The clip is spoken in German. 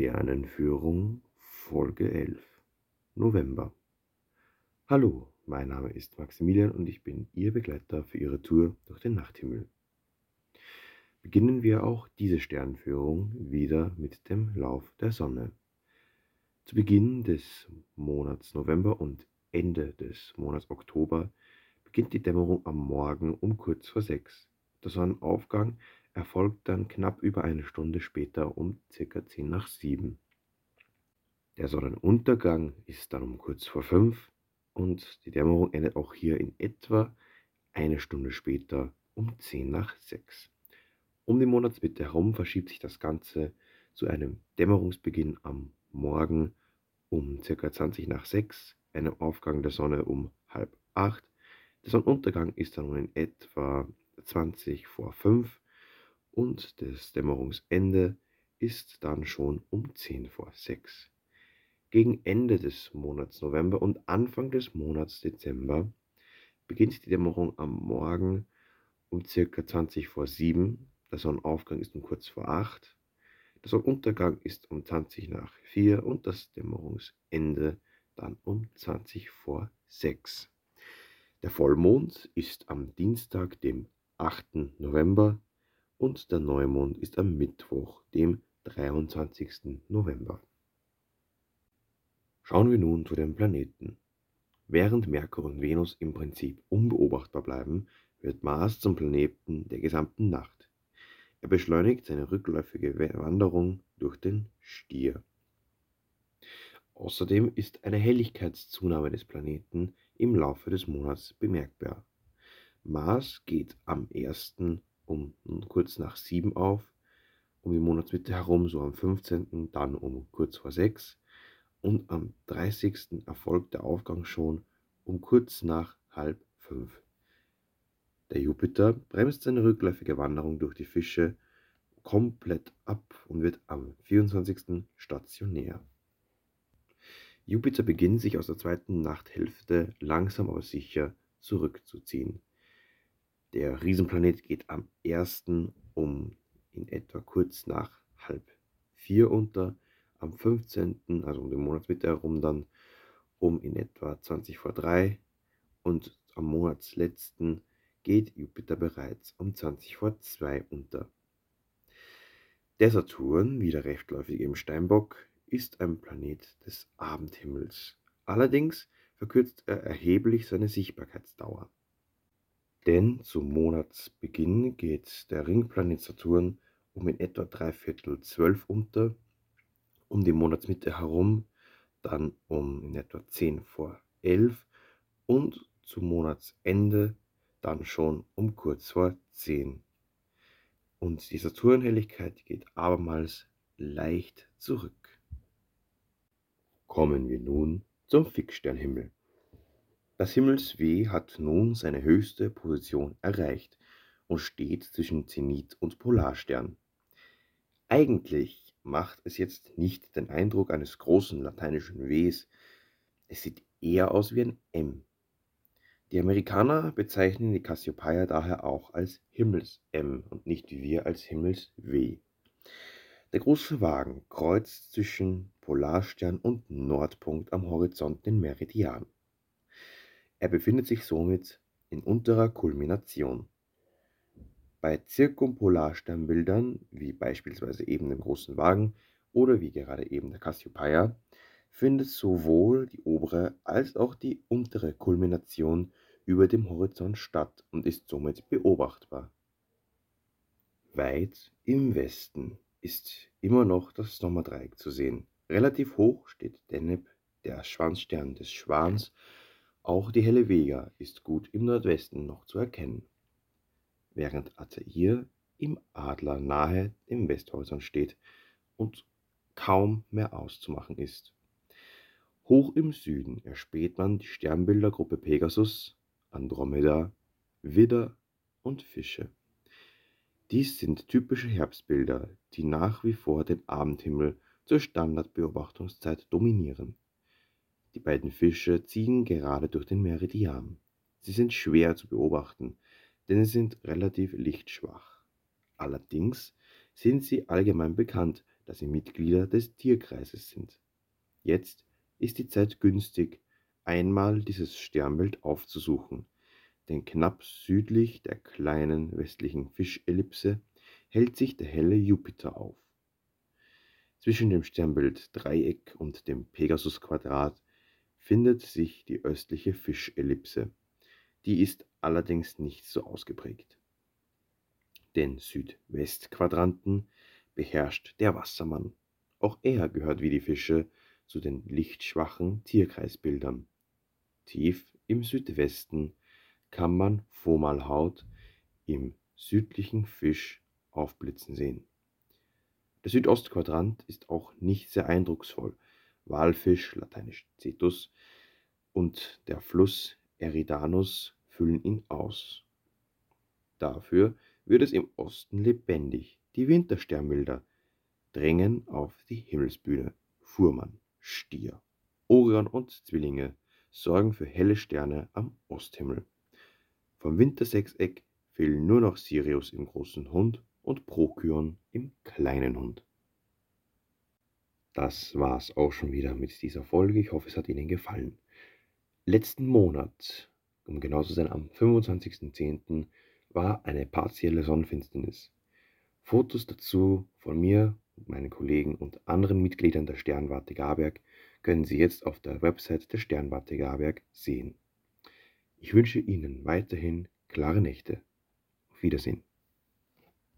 Sternenführung Folge 11 November Hallo, mein Name ist Maximilian und ich bin Ihr Begleiter für Ihre Tour durch den Nachthimmel. Beginnen wir auch diese Sternenführung wieder mit dem Lauf der Sonne. Zu Beginn des Monats November und Ende des Monats Oktober beginnt die Dämmerung am Morgen um kurz vor sechs. Der Sonnenaufgang erfolgt dann knapp über eine Stunde später um circa 10 nach 7. Der Sonnenuntergang ist dann um kurz vor 5 und die Dämmerung endet auch hier in etwa eine Stunde später um 10 nach 6. Um die Monatsmitte herum verschiebt sich das Ganze zu einem Dämmerungsbeginn am Morgen um circa 20 nach 6, einem Aufgang der Sonne um halb 8. Der Sonnenuntergang ist dann in etwa 20 vor 5 und das Dämmerungsende ist dann schon um 10 vor 6. Gegen Ende des Monats November und Anfang des Monats Dezember beginnt die Dämmerung am Morgen um ca. 20 vor 7. Der Sonnenaufgang ist um kurz vor 8. Der Sonnenuntergang ist um 20 nach 4 und das Dämmerungsende dann um 20 vor 6. Der Vollmond ist am Dienstag, dem 8. November und der Neumond ist am Mittwoch, dem 23. November. Schauen wir nun zu den Planeten. Während Merkur und Venus im Prinzip unbeobachtbar bleiben, wird Mars zum Planeten der gesamten Nacht. Er beschleunigt seine rückläufige Wanderung durch den Stier. Außerdem ist eine Helligkeitszunahme des Planeten im Laufe des Monats bemerkbar. Mars geht am 1 um kurz nach sieben auf, um die Monatsmitte herum, so am 15., dann um kurz vor sechs und am 30. erfolgt der Aufgang schon um kurz nach halb fünf. Der Jupiter bremst seine rückläufige Wanderung durch die Fische komplett ab und wird am 24. stationär. Jupiter beginnt sich aus der zweiten Nachthälfte langsam aber sicher zurückzuziehen. Der Riesenplanet geht am 1. um in etwa kurz nach halb vier unter, am 15., also um den Monatsmitte herum dann um in etwa 20 vor 3 und am Monatsletzten geht Jupiter bereits um 20 vor 2 unter. Der Saturn, wieder rechtläufig im Steinbock, ist ein Planet des Abendhimmels. Allerdings verkürzt er erheblich seine Sichtbarkeitsdauer. Denn zum Monatsbeginn geht der Ringplanet Saturn um in etwa drei Viertel zwölf unter, um die Monatsmitte herum dann um in etwa zehn vor elf und zum Monatsende dann schon um kurz vor zehn. Und die Saturnhelligkeit geht abermals leicht zurück. Kommen wir nun zum Fixsternhimmel. Das Himmelsweh hat nun seine höchste Position erreicht und steht zwischen Zenit und Polarstern. Eigentlich macht es jetzt nicht den Eindruck eines großen lateinischen Ws, es sieht eher aus wie ein M. Die Amerikaner bezeichnen die Cassiopeia daher auch als Himmels-M und nicht wie wir als Himmels-W. Der große Wagen kreuzt zwischen Polarstern und Nordpunkt am Horizont den Meridian. Er befindet sich somit in unterer Kulmination. Bei Zirkumpolarsternbildern, wie beispielsweise eben dem Großen Wagen oder wie gerade eben der Cassiopeia, findet sowohl die obere als auch die untere Kulmination über dem Horizont statt und ist somit beobachtbar. Weit im Westen ist immer noch das Sommerdreieck zu sehen. Relativ hoch steht Deneb, der Schwanzstern des Schwans, auch die helle Vega ist gut im Nordwesten noch zu erkennen, während Altair im Adler nahe dem Westhorizont steht und kaum mehr auszumachen ist. Hoch im Süden erspäht man die Sternbildergruppe Pegasus, Andromeda, Widder und Fische. Dies sind typische Herbstbilder, die nach wie vor den Abendhimmel zur Standardbeobachtungszeit dominieren. Die beiden Fische ziehen gerade durch den Meridian. Sie sind schwer zu beobachten, denn sie sind relativ lichtschwach. Allerdings sind sie allgemein bekannt, da sie Mitglieder des Tierkreises sind. Jetzt ist die Zeit günstig, einmal dieses Sternbild aufzusuchen, denn knapp südlich der kleinen westlichen Fischellipse hält sich der helle Jupiter auf. Zwischen dem Sternbild Dreieck und dem Pegasusquadrat findet sich die östliche Fischellipse. Die ist allerdings nicht so ausgeprägt. Den Südwestquadranten beherrscht der Wassermann. Auch er gehört wie die Fische zu den lichtschwachen Tierkreisbildern. Tief im Südwesten kann man Fomalhaut im südlichen Fisch aufblitzen sehen. Der Südostquadrant ist auch nicht sehr eindrucksvoll. Walfisch, lateinisch Cetus, und der Fluss Eridanus füllen ihn aus. Dafür wird es im Osten lebendig. Die Wintersternbilder drängen auf die Himmelsbühne. Fuhrmann, Stier, Orion und Zwillinge sorgen für helle Sterne am Osthimmel. Vom Wintersechseck fehlen nur noch Sirius im großen Hund und Procyon im kleinen Hund. Das war's auch schon wieder mit dieser Folge. Ich hoffe, es hat Ihnen gefallen. Letzten Monat, um genau zu sein, am 25.10. war eine partielle Sonnenfinsternis. Fotos dazu von mir, meinen Kollegen und anderen Mitgliedern der Sternwarte Garberg können Sie jetzt auf der Website der Sternwarte Garberg sehen. Ich wünsche Ihnen weiterhin klare Nächte. Auf Wiedersehen.